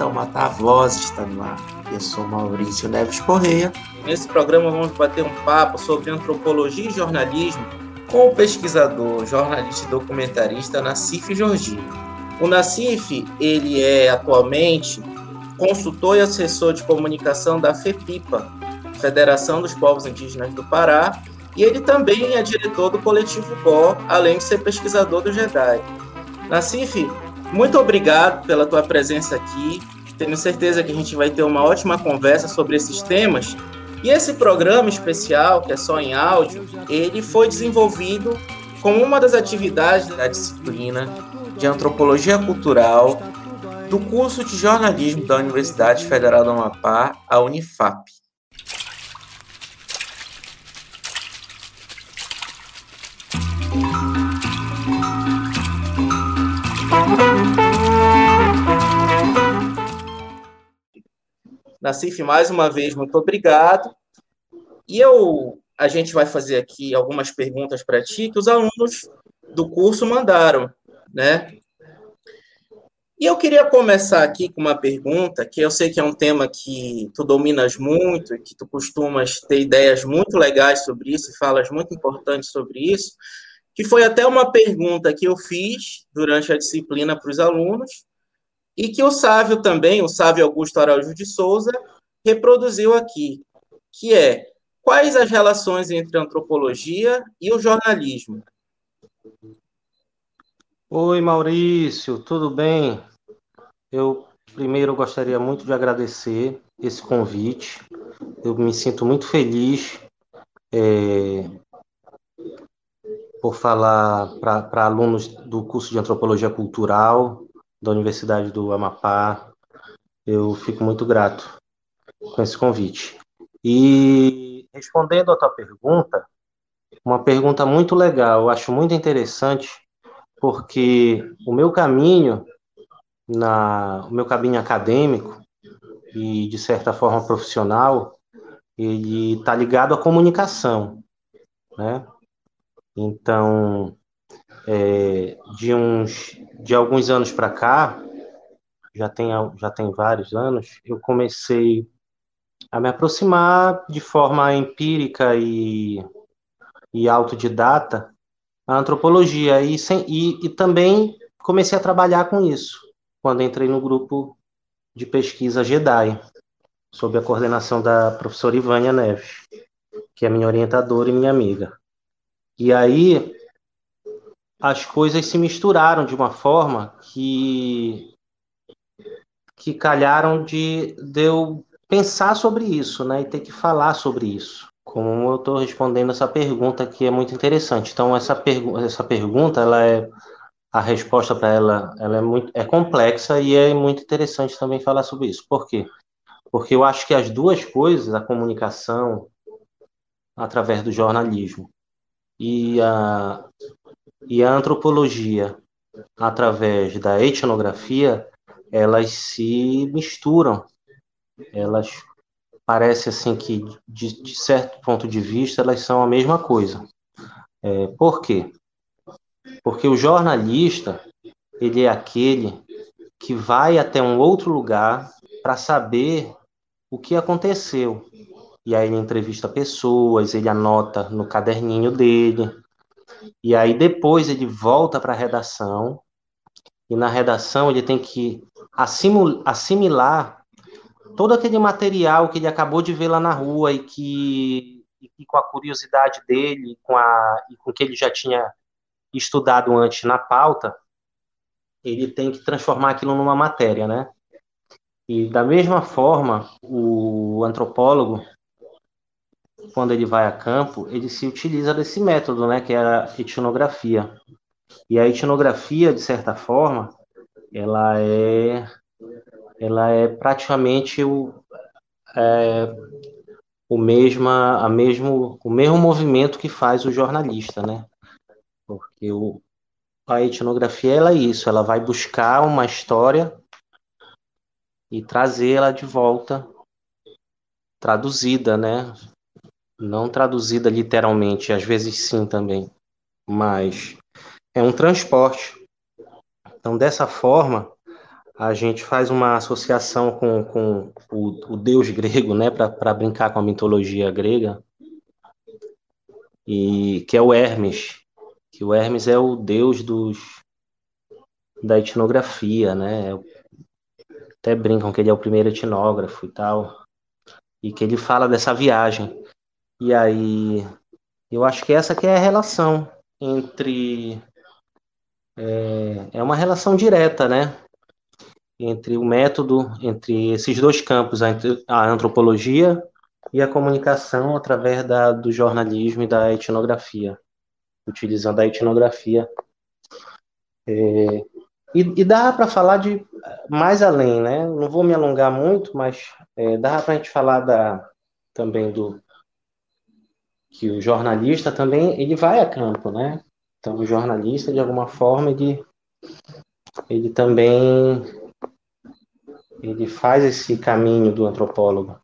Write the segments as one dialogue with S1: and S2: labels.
S1: então Matar Voz está no ar. Eu sou Maurício Neves Correia. Nesse programa vamos bater um papo sobre antropologia e jornalismo com o pesquisador, jornalista e documentarista Nassif Jorginho. O Nassif, ele é atualmente consultor e assessor de comunicação da FEPIPA, Federação dos Povos Indígenas do Pará, e ele também é diretor do coletivo GO, além de ser pesquisador do JEDAI. Nassif, muito obrigado pela tua presença aqui. Tenho certeza que a gente vai ter uma ótima conversa sobre esses temas. E esse programa especial, que é só em áudio, ele foi desenvolvido como uma das atividades da disciplina de Antropologia Cultural do curso de jornalismo da Universidade Federal do Amapá, a Unifap. Nassif, mais uma vez, muito obrigado. E eu, a gente vai fazer aqui algumas perguntas para ti que os alunos do curso mandaram, né? E eu queria começar aqui com uma pergunta, que eu sei que é um tema que tu dominas muito, que tu costumas ter ideias muito legais sobre isso, e falas muito importantes sobre isso, que foi até uma pergunta que eu fiz durante a disciplina para os alunos, e que o Sávio também, o Sávio Augusto Araújo de Souza, reproduziu aqui, que é quais as relações entre a antropologia e o jornalismo?
S2: Oi, Maurício, tudo bem? Eu primeiro gostaria muito de agradecer esse convite. Eu me sinto muito feliz é, por falar para alunos do curso de Antropologia Cultural da Universidade do Amapá. Eu fico muito grato com esse convite. E respondendo a tua pergunta, uma pergunta muito legal, eu acho muito interessante, porque o meu caminho, na, o meu caminho acadêmico e, de certa forma, profissional, ele está ligado à comunicação, né? Então, é, de uns de alguns anos para cá, já tem já tem vários anos, eu comecei a me aproximar de forma empírica e, e autodidata a antropologia e, sem, e, e também comecei a trabalhar com isso quando entrei no grupo de pesquisa JEDAI, sob a coordenação da professora Ivânia Neves, que é minha orientadora e minha amiga. E aí as coisas se misturaram de uma forma que que calharam de, de eu pensar sobre isso, né, e ter que falar sobre isso. Como eu estou respondendo essa pergunta que é muito interessante. Então essa, pergu essa pergunta, ela é a resposta para ela, ela é muito é complexa e é muito interessante também falar sobre isso. Por quê? Porque eu acho que as duas coisas, a comunicação através do jornalismo e a, e a antropologia, através da etnografia, elas se misturam. Elas parece assim que, de, de, certo ponto de vista, elas são a mesma coisa. É, por quê? Porque o jornalista, ele é aquele que vai até um outro lugar para saber o que aconteceu, e aí ele entrevista pessoas, ele anota no caderninho dele, e aí depois ele volta para a redação, e na redação ele tem que assimilar todo aquele material que ele acabou de ver lá na rua e que, e com a curiosidade dele, com a e com que ele já tinha estudado antes na pauta, ele tem que transformar aquilo numa matéria, né? E da mesma forma, o antropólogo quando ele vai a campo, ele se utiliza desse método, né, que é a etnografia. E a etnografia, de certa forma, ela é, ela é praticamente o, é, o, mesma, a mesmo, o mesmo movimento que faz o jornalista, né? Porque o, a etnografia ela é isso, ela vai buscar uma história e trazê-la de volta traduzida, né? Não traduzida literalmente, às vezes sim também, mas é um transporte. Então, dessa forma, a gente faz uma associação com, com o, o deus grego, né, para brincar com a mitologia grega, e que é o Hermes, que o Hermes é o deus dos da etnografia, né? Até brincam que ele é o primeiro etnógrafo e tal, e que ele fala dessa viagem. E aí, eu acho que essa que é a relação entre é, é uma relação direta, né? entre o método, entre esses dois campos, a antropologia e a comunicação através da, do jornalismo e da etnografia, utilizando a etnografia. É, e, e dá para falar de mais além, né? Não vou me alongar muito, mas é, dá para a gente falar da, também do que o jornalista também ele vai a campo, né? Então o jornalista de alguma forma ele ele também ele faz esse caminho do antropólogo.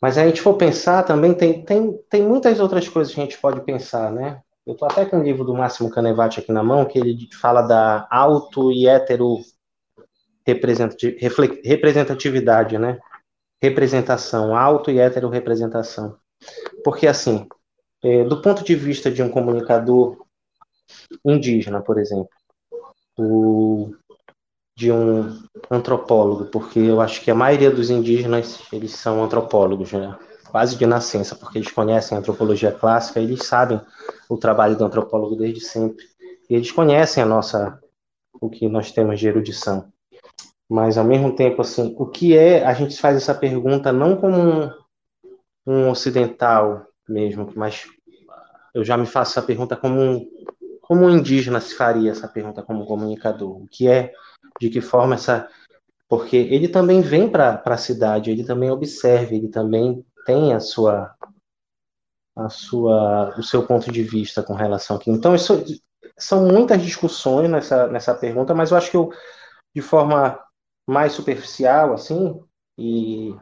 S2: Mas a gente for pensar também, tem, tem, tem muitas outras coisas que a gente pode pensar, né? Eu estou até com o livro do Máximo Canevati aqui na mão, que ele fala da auto e hetero representatividade, né? Representação, auto e hetero representação. Porque, assim, é, do ponto de vista de um comunicador indígena, por exemplo, o, de um antropólogo, porque eu acho que a maioria dos indígenas eles são antropólogos, né? quase de nascença, porque eles conhecem a antropologia clássica, eles sabem o trabalho do antropólogo desde sempre, e eles conhecem a nossa o que nós temos de erudição. Mas ao mesmo tempo, assim, o que é? A gente faz essa pergunta não como um, um ocidental mesmo, mas eu já me faço essa pergunta como um, como um indígena se faria essa pergunta como comunicador. O que é de que forma essa. Porque ele também vem para a cidade, ele também observa, ele também tem a sua, a sua, o seu ponto de vista com relação aqui. Então, isso, são muitas discussões nessa, nessa pergunta, mas eu acho que eu, de forma mais superficial, assim, e,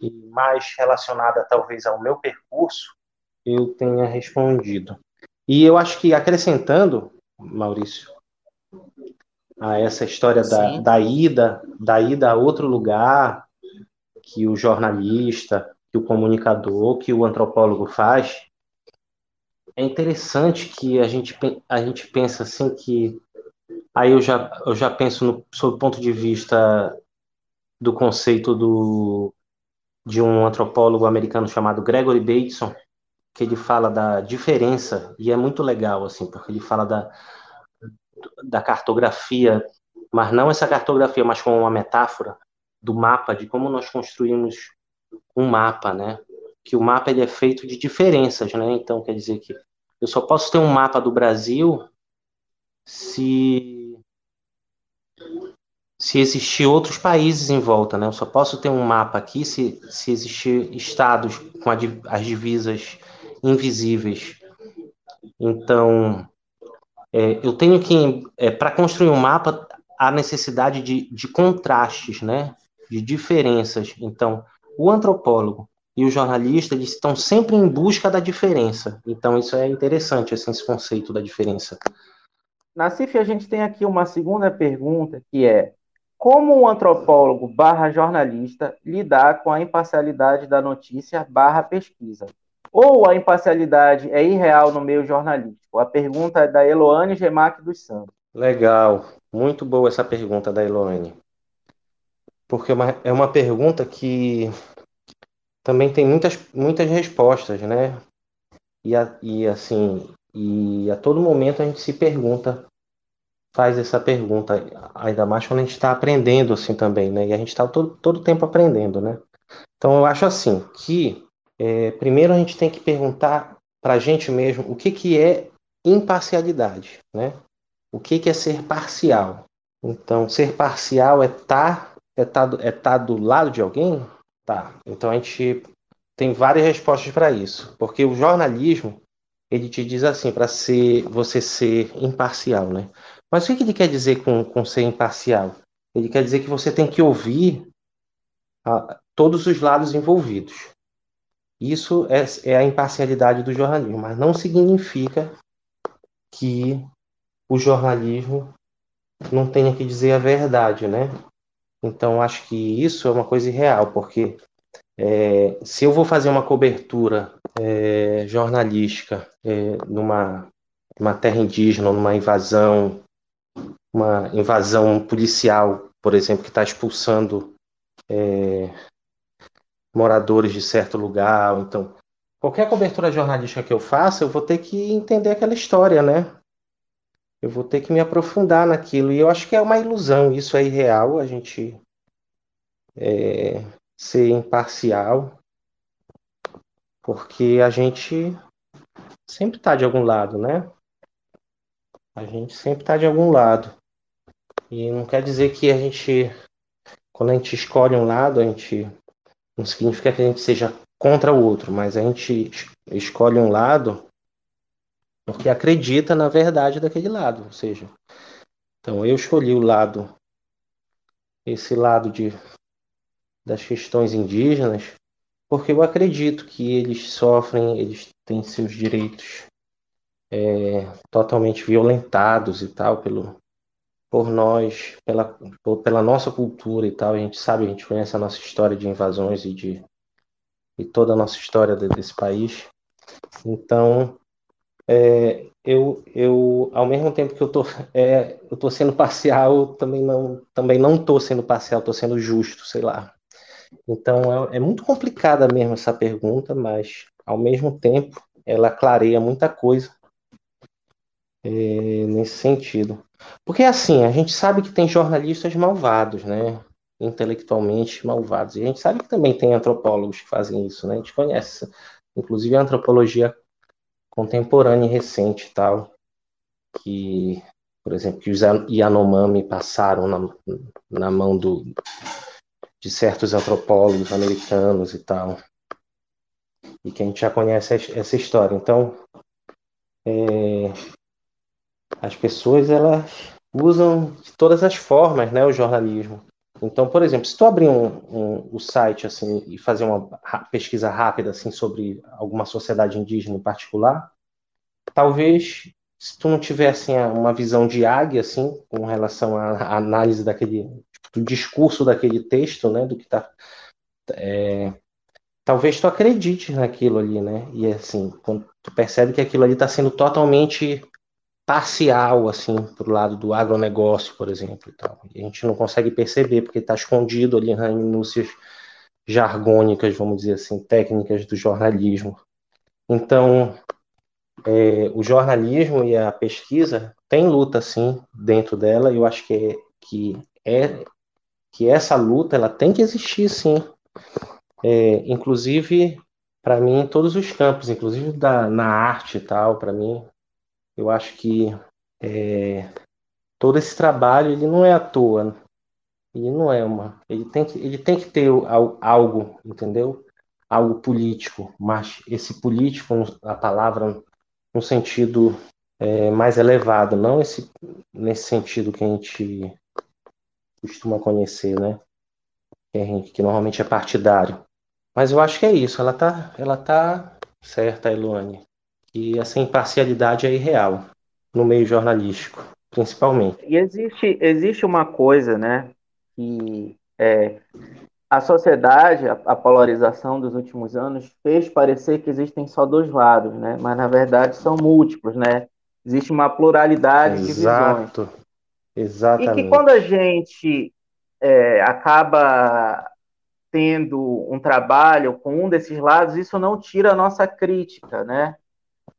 S2: e mais relacionada talvez ao meu percurso, eu tenha respondido. E eu acho que acrescentando, Maurício, a essa história da, da ida, da ida a outro lugar que o jornalista, que o comunicador, que o antropólogo faz, é interessante que a gente, a gente pensa assim que aí eu já, eu já penso no, sob o ponto de vista do conceito do, de um antropólogo americano chamado Gregory Bateson, que ele fala da diferença, e é muito legal, assim, porque ele fala da, da cartografia, mas não essa cartografia, mas como uma metáfora do mapa, de como nós construímos um mapa, né? Que o mapa ele é feito de diferenças, né? Então, quer dizer que eu só posso ter um mapa do Brasil se se existir outros países em volta, né? Eu só posso ter um mapa aqui se, se existir estados com as divisas invisíveis. Então, é, eu tenho que, é, para construir um mapa, a necessidade de, de contrastes, né? de diferenças. Então, o antropólogo e o jornalista eles estão sempre em busca da diferença. Então, isso é interessante, assim, esse conceito da diferença.
S3: Nassif, a gente tem aqui uma segunda pergunta, que é como um antropólogo barra jornalista lidar com a imparcialidade da notícia barra pesquisa? Ou a imparcialidade é irreal no meio jornalístico? A pergunta é da Eloane Gemac dos Santos.
S2: Legal, muito boa essa pergunta da Eloane. Porque é uma, é pergunta que também tem muitas, muitas respostas, né? E, a, e assim, e a todo momento a gente se pergunta, faz essa pergunta, ainda mais quando a gente está aprendendo assim também, né? E a gente está todo, todo tempo aprendendo, né? Então eu acho assim que é, primeiro a gente tem que perguntar para a gente mesmo o que, que é imparcialidade, né? O que, que é ser parcial? Então, ser parcial é estar tá, é tá, é tá do lado de alguém? Tá. Então a gente tem várias respostas para isso, porque o jornalismo ele te diz assim para ser você ser imparcial, né? Mas o que, ele quer dizer com, com ser imparcial? Ele quer dizer que você tem que ouvir a, todos os lados envolvidos. Isso é, é a imparcialidade do jornalismo, mas não significa que o jornalismo não tenha que dizer a verdade, né? Então, acho que isso é uma coisa irreal, porque é, se eu vou fazer uma cobertura é, jornalística é, numa, numa terra indígena, numa invasão, uma invasão policial, por exemplo, que está expulsando é, moradores de certo lugar, então qualquer cobertura jornalística que eu faça, eu vou ter que entender aquela história, né? Eu vou ter que me aprofundar naquilo. E eu acho que é uma ilusão, isso é irreal, a gente é, ser imparcial, porque a gente sempre está de algum lado, né? A gente sempre está de algum lado. E não quer dizer que a gente, quando a gente escolhe um lado, a gente não significa que a gente seja contra o outro, mas a gente escolhe um lado porque acredita na verdade daquele lado, ou seja, então eu escolhi o lado esse lado de das questões indígenas, porque eu acredito que eles sofrem, eles têm seus direitos é, totalmente violentados e tal pelo por nós, pela, por, pela nossa cultura e tal. A gente sabe, a gente conhece a nossa história de invasões e de e toda a nossa história desse país. Então, é, eu, eu, ao mesmo tempo que eu tô, é, eu tô sendo parcial, também não, também não tô sendo parcial, tô sendo justo, sei lá. Então, é, é muito complicada mesmo essa pergunta, mas ao mesmo tempo ela clareia muita coisa é, nesse sentido. Porque assim, a gente sabe que tem jornalistas malvados, né? intelectualmente malvados. E a gente sabe que também tem antropólogos que fazem isso, né? A gente conhece, inclusive a antropologia contemporânea e recente e tal, que, por exemplo, que os Yanomami passaram na, na mão do, de certos antropólogos americanos e tal, e que a gente já conhece essa história. Então, é, as pessoas elas usam de todas as formas, né, o jornalismo. Então, por exemplo, se tu abrir um, um, um site assim e fazer uma pesquisa rápida assim sobre alguma sociedade indígena em particular, talvez se tu não tiver assim uma visão de águia assim com relação à análise daquele do discurso daquele texto, né, do que está é, talvez tu acredite naquilo ali, né? E assim, quando tu percebe que aquilo ali está sendo totalmente parcial, assim, pro lado do agronegócio, por exemplo. E, tal. a gente não consegue perceber, porque está escondido ali nas minúcias jargônicas, vamos dizer assim, técnicas do jornalismo. Então, é, o jornalismo e a pesquisa tem luta, sim, dentro dela, e eu acho que é, que, é, que essa luta ela tem que existir, sim. É, inclusive, para mim, em todos os campos, inclusive da, na arte e tal, para mim, eu acho que é, todo esse trabalho ele não é à toa. Ele não é uma. Ele tem que, ele tem que ter algo, entendeu? Algo político, mas esse político, a palavra no sentido é, mais elevado, não esse, nesse sentido que a gente costuma conhecer, né? Que, normalmente é partidário. Mas eu acho que é isso. Ela tá, ela tá certa, Eluane que essa imparcialidade é irreal no meio jornalístico, principalmente.
S1: E existe, existe uma coisa, né, que é, a sociedade, a, a, polarização dos últimos anos fez parecer que existem só dois lados, né, mas na verdade são múltiplos, né? Existe uma pluralidade Exato. de visões.
S2: Exatamente.
S1: E que quando a gente é, acaba tendo um trabalho com um desses lados, isso não tira a nossa crítica, né?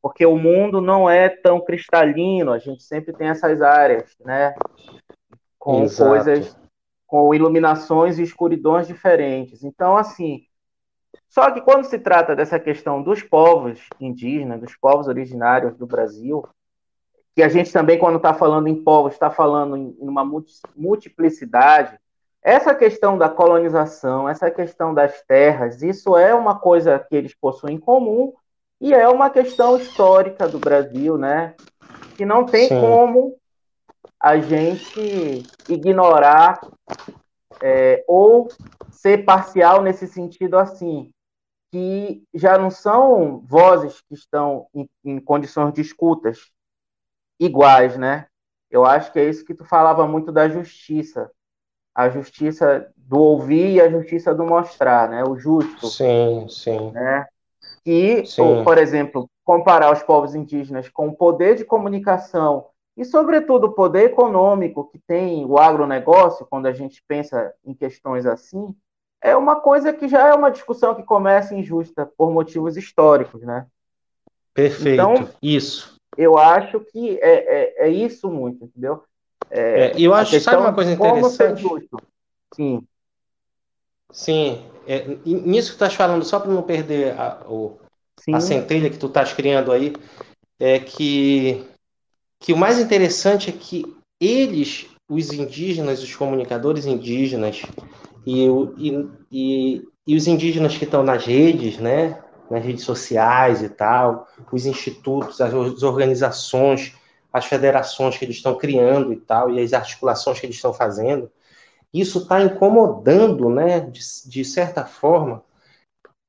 S1: Porque o mundo não é tão cristalino, a gente sempre tem essas áreas, né? Com Exato. coisas, com iluminações e escuridões diferentes. Então, assim, só que quando se trata dessa questão dos povos indígenas, dos povos originários do Brasil, que a gente também, quando está falando em povos, está falando em uma multiplicidade, essa questão da colonização, essa questão das terras, isso é uma coisa que eles possuem em comum, e é uma questão histórica do Brasil, né? Que não tem Sim. como a gente ignorar é, ou ser parcial nesse sentido assim, que já não são vozes que estão em, em condições de escutas iguais, né? eu acho que é isso que tu falava muito da justiça. A justiça do ouvir e a justiça do mostrar, né? O justo.
S2: Sim, sim.
S1: Né? E, sim. por exemplo, comparar os povos indígenas com o poder de comunicação e, sobretudo, o poder econômico que tem o agronegócio, quando a gente pensa em questões assim, é uma coisa que já é uma discussão que começa injusta por motivos históricos, né?
S2: Perfeito. Então, isso.
S1: Eu acho que é, é, é isso muito, entendeu?
S2: É, é eu acho, sabe uma coisa interessante?
S1: Sim.
S2: Sim. É, nisso que tu estás falando, só para não perder a, o, a centelha que tu estás criando aí, é que, que o mais interessante é que eles, os indígenas, os comunicadores indígenas e, e, e, e os indígenas que estão nas redes, né, nas redes sociais e tal, os institutos, as organizações, as federações que eles estão criando e tal, e as articulações que eles estão fazendo, isso está incomodando, né, de, de certa forma,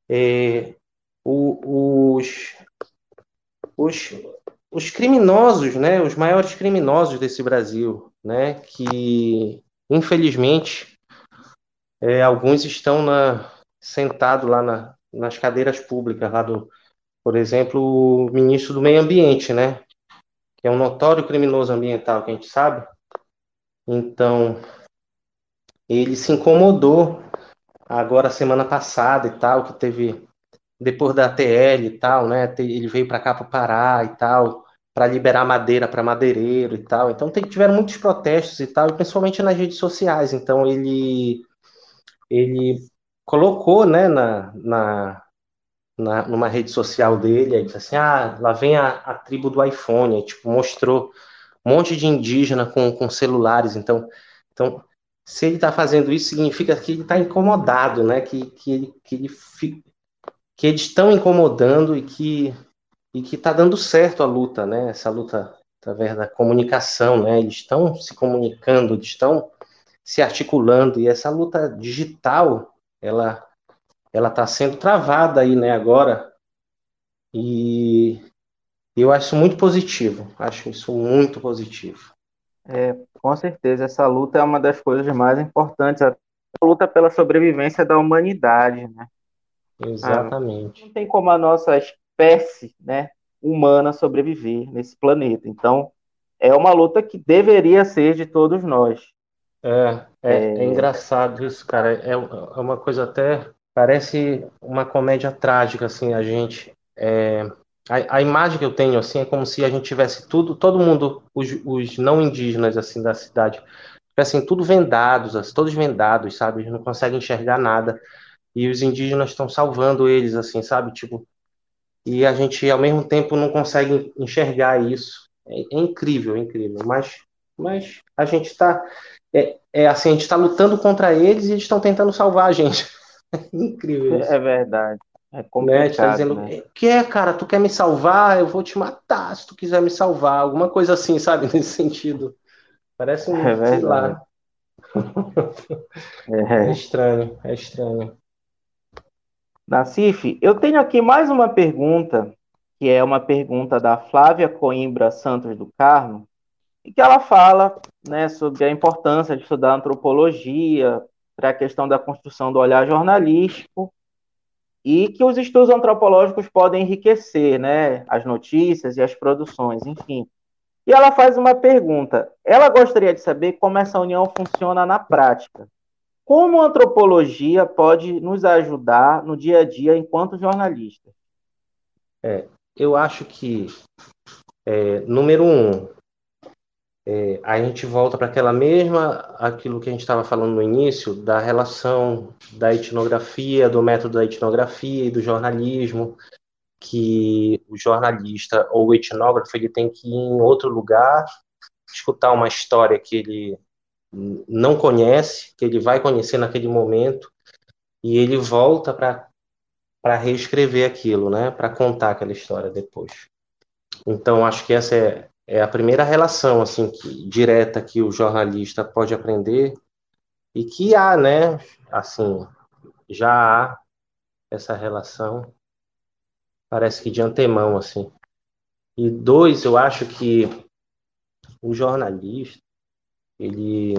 S2: é, os, os, os criminosos, né, os maiores criminosos desse Brasil, né, que infelizmente é, alguns estão na, sentados lá na, nas cadeiras públicas lá do, por exemplo, o ministro do Meio Ambiente, né, que é um notório criminoso ambiental que a gente sabe. Então, ele se incomodou agora semana passada e tal, que teve depois da TL e tal, né? Ele veio para cá para Pará e tal, para liberar madeira para madeireiro e tal. Então tiveram muitos protestos e tal, principalmente nas redes sociais. Então ele ele colocou, né, na, na, na numa rede social dele, aí disse assim, ah, lá vem a, a tribo do iPhone, aí, tipo mostrou um monte de indígena com, com celulares. Então, então se ele está fazendo isso, significa que ele está incomodado, né? Que, que, ele, que ele que eles estão incomodando e que e que está dando certo a luta, né? Essa luta através da comunicação, né? Eles estão se comunicando, eles estão se articulando e essa luta digital, ela ela está sendo travada aí, né? Agora e eu acho muito positivo, acho isso muito positivo.
S1: É, com certeza, essa luta é uma das coisas mais importantes, a luta pela sobrevivência da humanidade, né?
S2: Exatamente.
S1: Ah, não tem como a nossa espécie, né, humana sobreviver nesse planeta. Então, é uma luta que deveria ser de todos nós.
S2: É, é, é... é engraçado isso, cara. É, é uma coisa até parece uma comédia trágica, assim, a gente. É, a, a, imagem que eu tenho, assim, é como se a gente tivesse tudo, todo mundo, os, os não indígenas, assim, da cidade, tivessem tudo vendados, assim, todos vendados, sabe? Eles não conseguem enxergar nada e os indígenas estão salvando eles, assim, sabe? Tipo, e a gente ao mesmo tempo não consegue enxergar isso. É, é incrível, é incrível. Mas, mas a gente está, é, é, assim, a gente está lutando contra eles e eles estão tentando salvar a gente. É incrível isso.
S1: É verdade. É né? Tá dizendo,
S2: né? que é, cara, tu quer me salvar? Eu vou te matar se tu quiser me salvar. Alguma coisa assim, sabe? Nesse sentido. Parece um, é sei lá. É. é estranho, é estranho.
S1: Nacif, eu tenho aqui mais uma pergunta, que é uma pergunta da Flávia Coimbra Santos do Carmo, e que ela fala né, sobre a importância de estudar antropologia para a questão da construção do olhar jornalístico e que os estudos antropológicos podem enriquecer né, as notícias e as produções, enfim. E ela faz uma pergunta. Ela gostaria de saber como essa união funciona na prática. Como a antropologia pode nos ajudar no dia a dia enquanto jornalistas?
S2: É, eu acho que, é, número um, é, a gente volta para aquela mesma, aquilo que a gente estava falando no início, da relação da etnografia, do método da etnografia e do jornalismo, que o jornalista ou o etnógrafo ele tem que ir em outro lugar, escutar uma história que ele não conhece, que ele vai conhecer naquele momento, e ele volta para reescrever aquilo, né, para contar aquela história depois. Então acho que essa é, é a primeira relação assim que, direta que o jornalista pode aprender e que há, né, assim, já há essa relação parece que de antemão assim. E dois, eu acho que o jornalista ele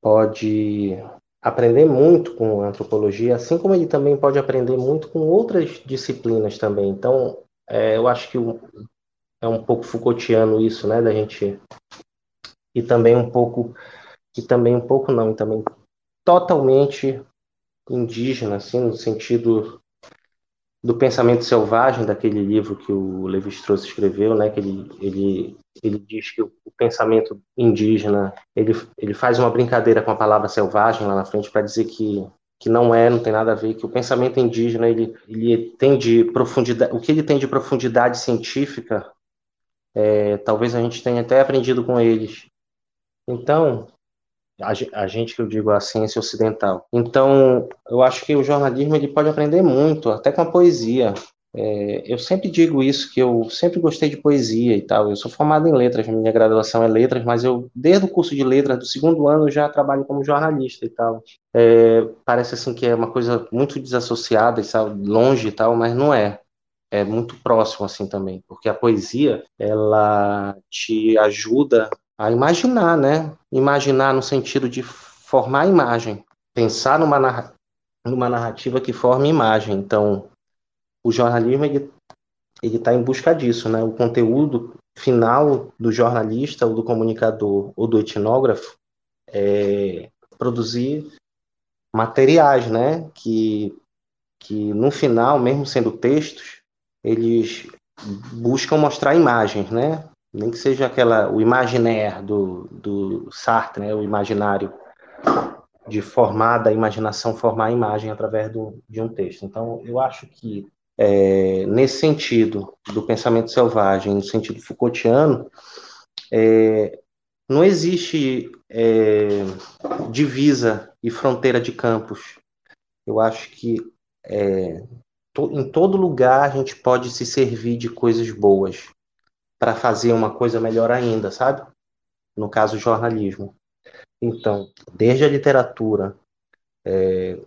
S2: pode aprender muito com antropologia, assim como ele também pode aprender muito com outras disciplinas também. Então, é, eu acho que o, é um pouco Foucaultiano isso, né, da gente e também um pouco e também um pouco não, e também totalmente indígena, assim, no sentido do pensamento selvagem daquele livro que o Levi-Strauss escreveu, né, que ele, ele, ele diz que o pensamento indígena, ele, ele faz uma brincadeira com a palavra selvagem lá na frente para dizer que que não é, não tem nada a ver, que o pensamento indígena ele, ele tem de profundidade, o que ele tem de profundidade científica, é, talvez a gente tenha até aprendido com eles. Então, a, a, gente que eu digo a ciência ocidental. Então, eu acho que o jornalismo ele pode aprender muito, até com a poesia. É, eu sempre digo isso, que eu sempre gostei de poesia e tal. Eu sou formado em letras, minha graduação é letras, mas eu, desde o curso de letras do segundo ano, já trabalho como jornalista e tal. É, parece assim que é uma coisa muito desassociada e tal, longe e tal, mas não é. É muito próximo assim também, porque a poesia, ela te ajuda a imaginar, né? Imaginar no sentido de formar imagem, pensar numa, narra numa narrativa que forme imagem. Então, o jornalismo ele ele está em busca disso, né? O conteúdo final do jornalista, ou do comunicador, ou do etnógrafo é produzir materiais, né? Que que no final, mesmo sendo textos, eles buscam mostrar imagens, né? Nem que seja aquela o imaginaire do, do Sartre, né? O imaginário de formar da imaginação formar a imagem através do, de um texto. Então, eu acho que é, nesse sentido do pensamento selvagem, no sentido Foucaultiano, é, não existe é, divisa e fronteira de campos. Eu acho que é, em todo lugar a gente pode se servir de coisas boas para fazer uma coisa melhor ainda, sabe? No caso, jornalismo. Então, desde a literatura, é,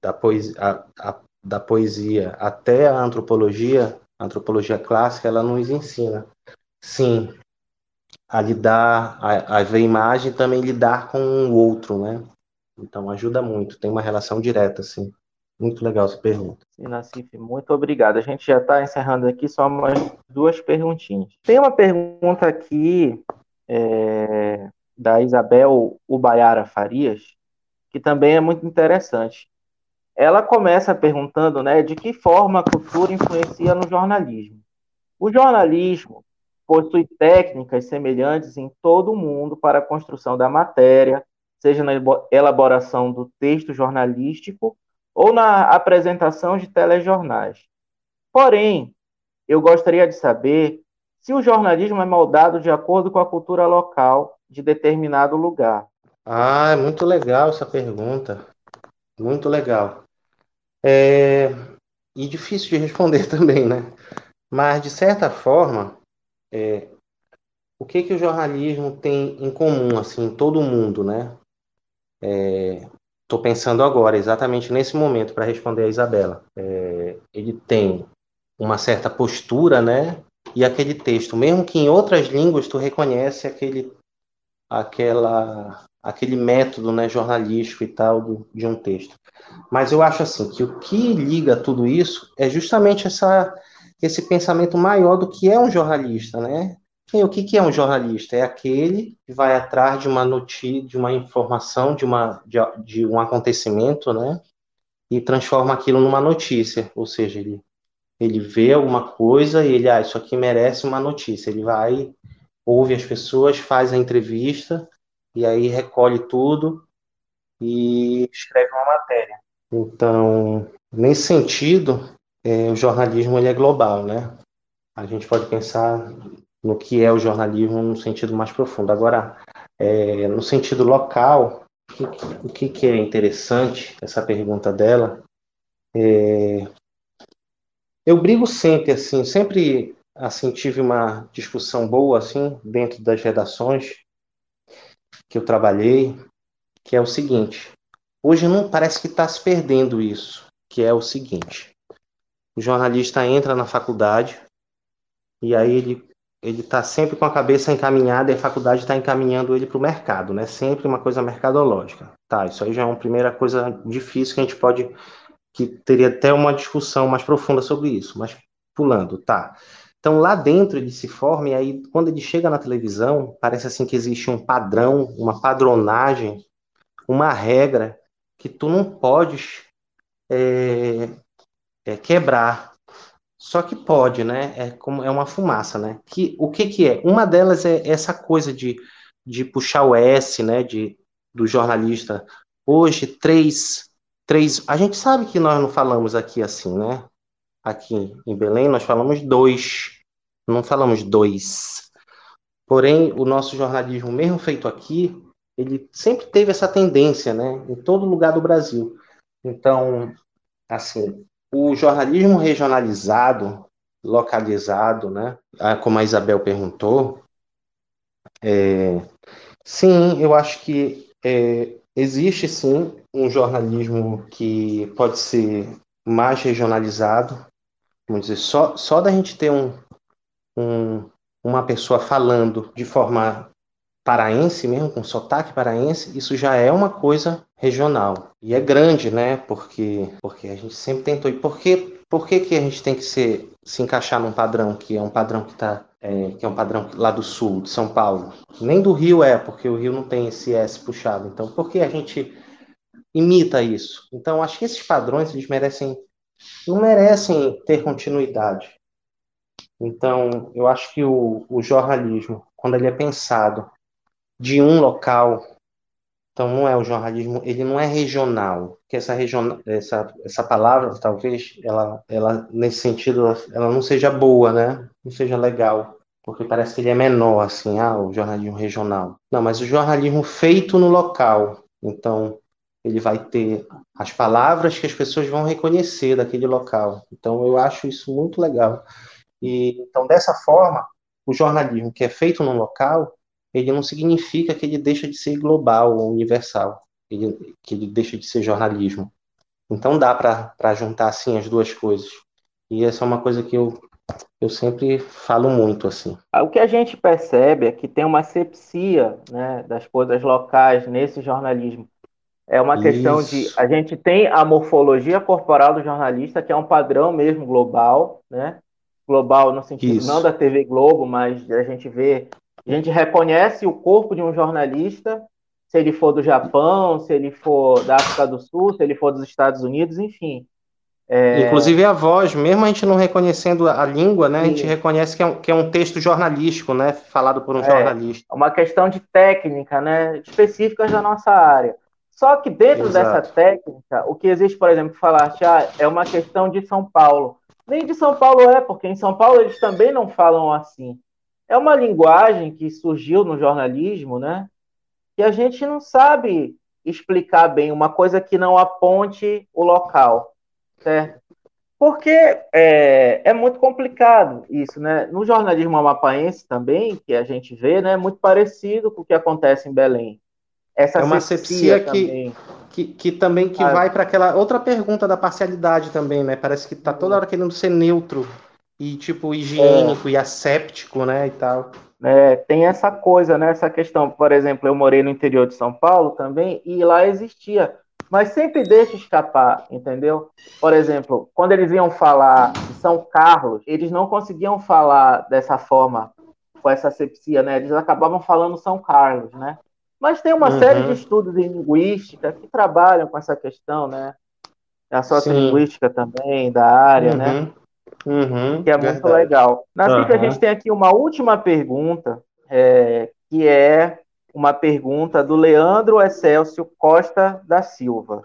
S2: da poesia, a, a da poesia até a antropologia, a antropologia clássica, ela nos ensina, sim, a lidar, a, a ver imagem e também lidar com o outro, né? Então ajuda muito, tem uma relação direta, assim. Muito legal essa pergunta.
S1: Nassif, muito obrigado. A gente já está encerrando aqui só mais duas perguntinhas. Tem uma pergunta aqui é, da Isabel Ubaiara Farias, que também é muito interessante ela começa perguntando né, de que forma a cultura influencia no jornalismo. O jornalismo possui técnicas semelhantes em todo o mundo para a construção da matéria, seja na elaboração do texto jornalístico ou na apresentação de telejornais. Porém, eu gostaria de saber se o jornalismo é moldado de acordo com a cultura local de determinado lugar.
S2: Ah, é muito legal essa pergunta. Muito legal. É, e difícil de responder também, né? Mas, de certa forma, é, o que, que o jornalismo tem em comum, assim, todo mundo, né? Estou pensando agora, exatamente nesse momento, para responder a Isabela. É, ele tem uma certa postura, né? E aquele texto, mesmo que em outras línguas tu reconhece aquele, aquela, aquele método né, jornalístico e tal do, de um texto. Mas eu acho assim que o que liga tudo isso é justamente essa, esse pensamento maior do que é um jornalista, né? E o que, que é um jornalista? É aquele que vai atrás de uma notícia, de uma informação, de, uma, de, de um acontecimento, né? E transforma aquilo numa notícia. Ou seja, ele, ele vê alguma coisa e ele, ah, isso aqui merece uma notícia. Ele vai, ouve as pessoas, faz a entrevista e aí recolhe tudo e escreve uma matéria. Então, nesse sentido, é, o jornalismo ele é global, né? A gente pode pensar no que é o jornalismo no sentido mais profundo. Agora, é, no sentido local, o que, que, é interessante, essa pergunta dela, é, eu brigo sempre, assim, sempre assim tive uma discussão boa assim dentro das redações que eu trabalhei, que é o seguinte: hoje não parece que está se perdendo isso, que é o seguinte: o jornalista entra na faculdade e aí ele ele está sempre com a cabeça encaminhada e a faculdade está encaminhando ele para o mercado, né? Sempre uma coisa mercadológica. Tá, isso aí já é uma primeira coisa difícil que a gente pode, que teria até uma discussão mais profunda sobre isso, mas pulando, tá. Então lá dentro ele se forma e aí quando ele chega na televisão, parece assim que existe um padrão, uma padronagem, uma regra que tu não podes é, é, quebrar, só que pode, né? É como é uma fumaça, né? Que o que que é? Uma delas é essa coisa de, de puxar o S, né? De do jornalista. Hoje três três. A gente sabe que nós não falamos aqui assim, né? Aqui em Belém nós falamos dois, não falamos dois. Porém, o nosso jornalismo, mesmo feito aqui, ele sempre teve essa tendência, né? Em todo lugar do Brasil. Então, assim, o jornalismo regionalizado, localizado, né? Ah, como a Isabel perguntou, é, sim, eu acho que é, existe sim um jornalismo que pode ser mais regionalizado, vamos dizer, só, só da gente ter um, um, uma pessoa falando de forma paraense mesmo, com sotaque paraense, isso já é uma coisa regional. E é grande, né? Porque, porque a gente sempre tentou. E por que, por que, que a gente tem que ser, se encaixar num padrão que é um padrão que está é, que é um padrão lá do sul, de São Paulo. Nem do Rio é, porque o Rio não tem esse S puxado. Então, por que a gente imita isso? Então, acho que esses padrões eles merecem, não merecem ter continuidade. Então, eu acho que o, o jornalismo, quando ele é pensado de um local. Então não é o jornalismo, ele não é regional, que essa region, essa essa palavra talvez ela ela nesse sentido ela não seja boa, né? Não seja legal, porque parece que ele é menor assim, ah, o jornalismo regional. Não, mas o jornalismo feito no local. Então ele vai ter as palavras que as pessoas vão reconhecer daquele local. Então eu acho isso muito legal. E então dessa forma, o jornalismo que é feito no local, ele não significa que ele deixa de ser global ou universal, ele, que ele deixa de ser jornalismo. Então dá para juntar assim as duas coisas. E essa é uma coisa que eu, eu sempre falo muito assim.
S1: Ah, o que a gente percebe é que tem uma sepsia né, das coisas locais nesse jornalismo. É uma questão Isso. de a gente tem a morfologia corporal do jornalista, que é um padrão mesmo global, né? Global no sentido Isso. não da TV Globo, mas a gente vê a gente reconhece o corpo de um jornalista, se ele for do Japão, se ele for da África do Sul, se ele for dos Estados Unidos, enfim.
S2: É... Inclusive a voz, mesmo a gente não reconhecendo a língua, né, a gente reconhece que é, um, que é um texto jornalístico, né, falado por um é, jornalista.
S1: Uma questão de técnica, né, específicas da nossa área. Só que dentro Exato. dessa técnica, o que existe, por exemplo, falar ah, é uma questão de São Paulo. Nem de São Paulo é, porque em São Paulo eles também não falam assim é uma linguagem que surgiu no jornalismo, né? Que a gente não sabe explicar bem, uma coisa que não aponte o local, certo? Porque é, é muito complicado isso, né? No jornalismo amapaense também, que a gente vê, né? É muito parecido com o que acontece em Belém.
S2: Essa é uma sepsia que, que, que, também que ah, vai para aquela outra pergunta da parcialidade também, né? Parece que está toda hora querendo ser neutro e tipo higiênico é. e asséptico, né, e tal.
S1: É, tem essa coisa, né, essa questão. Por exemplo, eu morei no interior de São Paulo também e lá existia, mas sempre deixa escapar, entendeu? Por exemplo, quando eles iam falar de São Carlos, eles não conseguiam falar dessa forma, com essa sepsia, né? Eles acabavam falando São Carlos, né? Mas tem uma uhum. série de estudos em linguística que trabalham com essa questão, né? A sociolinguística também, da área, né? uhum. né? Uhum, que é verdade. muito legal. Na uhum. a gente tem aqui uma última pergunta, é, que é uma pergunta do Leandro Excelsio Costa da Silva,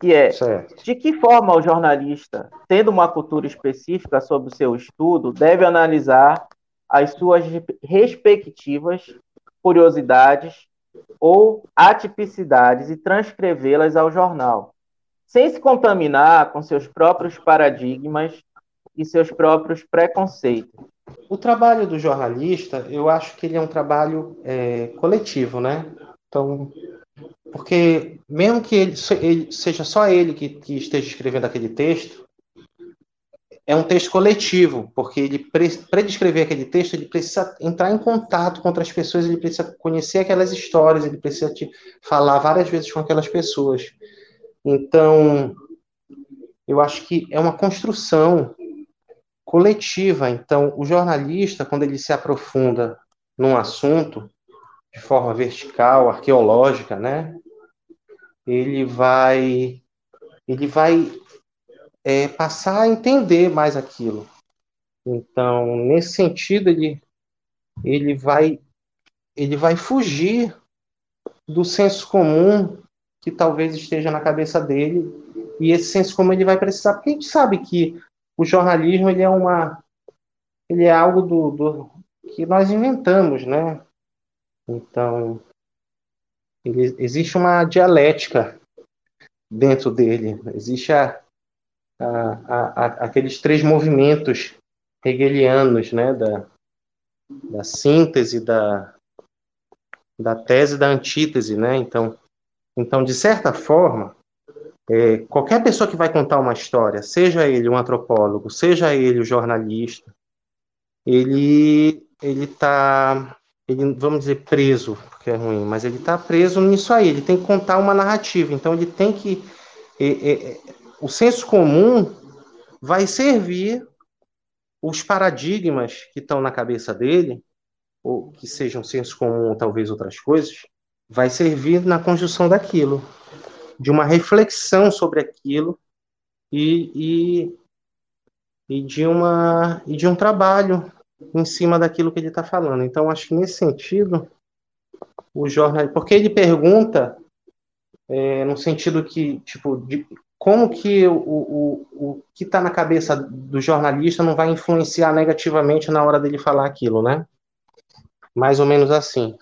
S1: que é certo. de que forma o jornalista, tendo uma cultura específica sobre o seu estudo, deve analisar as suas respectivas curiosidades ou atipicidades e transcrevê-las ao jornal, sem se contaminar com seus próprios paradigmas e seus próprios preconceitos.
S2: O trabalho do jornalista, eu acho que ele é um trabalho é, coletivo, né? Então, porque mesmo que ele, ele seja só ele que, que, esteja escrevendo aquele texto, é um texto coletivo, porque ele para descrever aquele texto, ele precisa entrar em contato com outras pessoas, ele precisa conhecer aquelas histórias, ele precisa falar várias vezes com aquelas pessoas. Então, eu acho que é uma construção coletiva. Então, o jornalista, quando ele se aprofunda num assunto de forma vertical, arqueológica, né? Ele vai ele vai é, passar a entender mais aquilo. Então, nesse sentido, ele ele vai ele vai fugir do senso comum que talvez esteja na cabeça dele e esse senso comum ele vai precisar porque a gente sabe que o jornalismo ele é uma ele é algo do, do que nós inventamos, né? Então ele, existe uma dialética dentro dele, existe a, a, a, aqueles três movimentos hegelianos, né? Da, da síntese, da, da tese, da antítese, né? Então, então de certa forma, é, qualquer pessoa que vai contar uma história, seja ele um antropólogo, seja ele um jornalista, ele ele está, ele, vamos dizer, preso, porque é ruim, mas ele está preso nisso aí. Ele tem que contar uma narrativa. Então ele tem que, é, é, o senso comum vai servir os paradigmas que estão na cabeça dele, ou que sejam senso comum talvez outras coisas, vai servir na construção daquilo de uma reflexão sobre aquilo e, e, e, de, uma, e de um trabalho em cima daquilo que ele está falando. Então, acho que nesse sentido, o jornal. Porque ele pergunta é, no sentido que, tipo, de, como que o, o, o que está na cabeça do jornalista não vai influenciar negativamente na hora dele falar aquilo, né? Mais ou menos assim.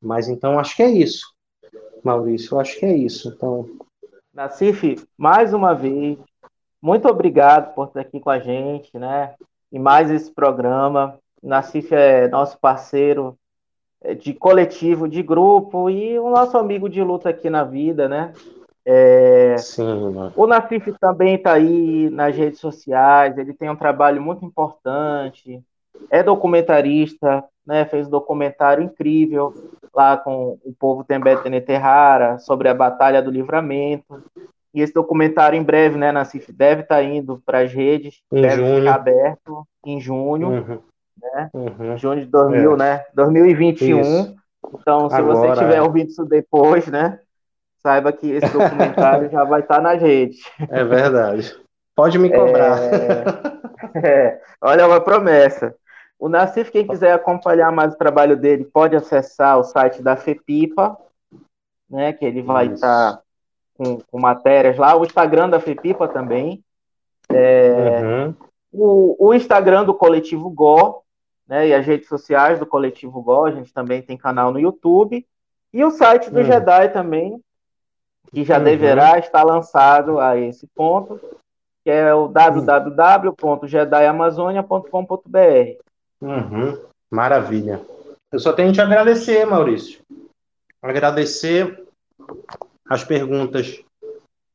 S2: Mas então acho que é isso. Maurício. Eu acho que é isso. Então.
S1: Nacife, mais uma vez, muito obrigado por estar aqui com a gente, né? Em mais esse programa. Nacife é nosso parceiro é, de coletivo, de grupo e o nosso amigo de luta aqui na vida, né? É... Sim, mano. O Nacife também está aí nas redes sociais, ele tem um trabalho muito importante, é documentarista, né? Fez um documentário incrível lá com o povo Tembete Neterrara sobre a Batalha do Livramento. E esse documentário em breve, né, Nassif, deve estar tá indo para as redes, em deve junho. ficar aberto em junho, uhum. né? Uhum. Junho de 2000, é. né? 2021. Isso. Então, se Agora, você estiver é. ouvindo isso depois, né? Saiba que esse documentário já vai estar tá nas redes.
S2: É verdade. Pode me cobrar.
S1: É, é, olha uma promessa. O Nassif, quem quiser acompanhar mais o trabalho dele, pode acessar o site da FEPIPA, né, que ele vai estar tá com, com, matérias lá, o Instagram da FEPIPA também, é, uhum. o, o, Instagram do Coletivo Go, né, e as redes sociais do Coletivo Go, a gente também tem canal no YouTube, e o site do uhum. Jedi também, que já uhum. deverá estar lançado a esse ponto, que é o www.jediamazônia.com.br.
S2: Uhum, maravilha. Eu só tenho te agradecer, Maurício. Agradecer as perguntas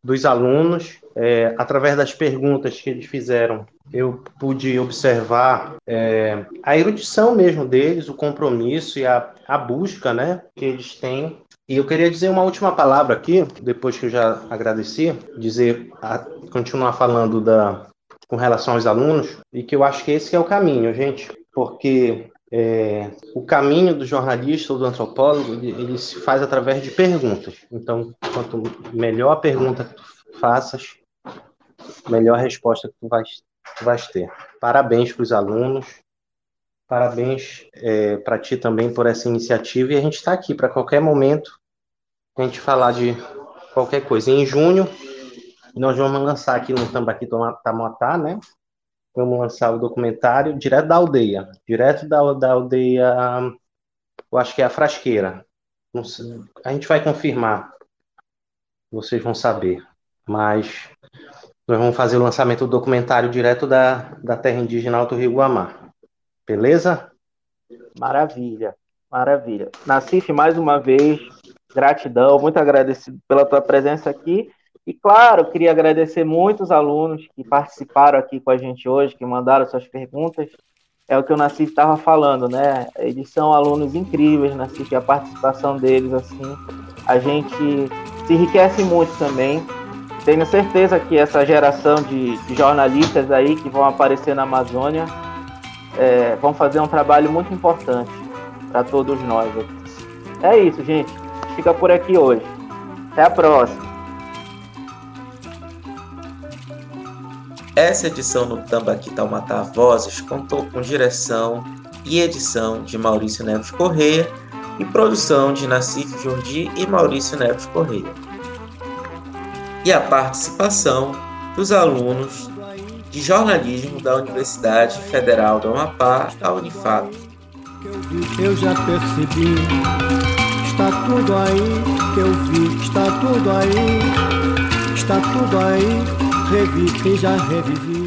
S2: dos alunos. É, através das perguntas que eles fizeram, eu pude observar é, a erudição mesmo deles, o compromisso e a, a busca né, que eles têm e eu queria dizer uma última palavra aqui, depois que eu já agradeci, dizer, a, continuar falando da, com relação aos alunos, e que eu acho que esse é o caminho, gente porque é, o caminho do jornalista ou do antropólogo ele, ele, se faz através de perguntas. Então, quanto melhor a pergunta que tu faças, melhor a resposta que tu vais, tu vais ter. Parabéns para os alunos, parabéns é, para ti também por essa iniciativa e a gente está aqui para qualquer momento a gente falar de qualquer coisa. Em junho nós vamos lançar aqui no Tambaqui Tamatá, né? Vamos lançar o documentário direto da aldeia, direto da, da aldeia, eu acho que é a Frasqueira. A gente vai confirmar, vocês vão saber, mas nós vamos fazer o lançamento do documentário direto da, da terra indígena Alto Rio Guamá. Beleza?
S1: Maravilha, maravilha. Nacife, mais uma vez, gratidão, muito agradecido pela tua presença aqui E claro, queria agradecer muitos alunos que participaram aqui com a gente hoje, que mandaram suas perguntas. É o que o Nassif estava falando, né? Eles são alunos incríveis, Nassif, a participação deles, assim, a gente se enriquece muito também. Tenho certeza que essa geração de, de jornalistas aí que vão aparecer na Amazônia é, vão fazer um trabalho muito importante para todos nós. É isso, gente. Fica por aqui hoje. Até a próxima.
S3: Essa edição do Tambaqui Taumatá Vozes contou com direção e edição de Maurício Neves Correia e produção de Nassif Jordi e Maurício Neves Correia. E a participação dos alunos de jornalismo da Universidade Federal do Amapá, a Unifato.
S4: Eu já percebi, está tudo aí que eu vi, está tudo aí, está tudo aí revi e já revivi.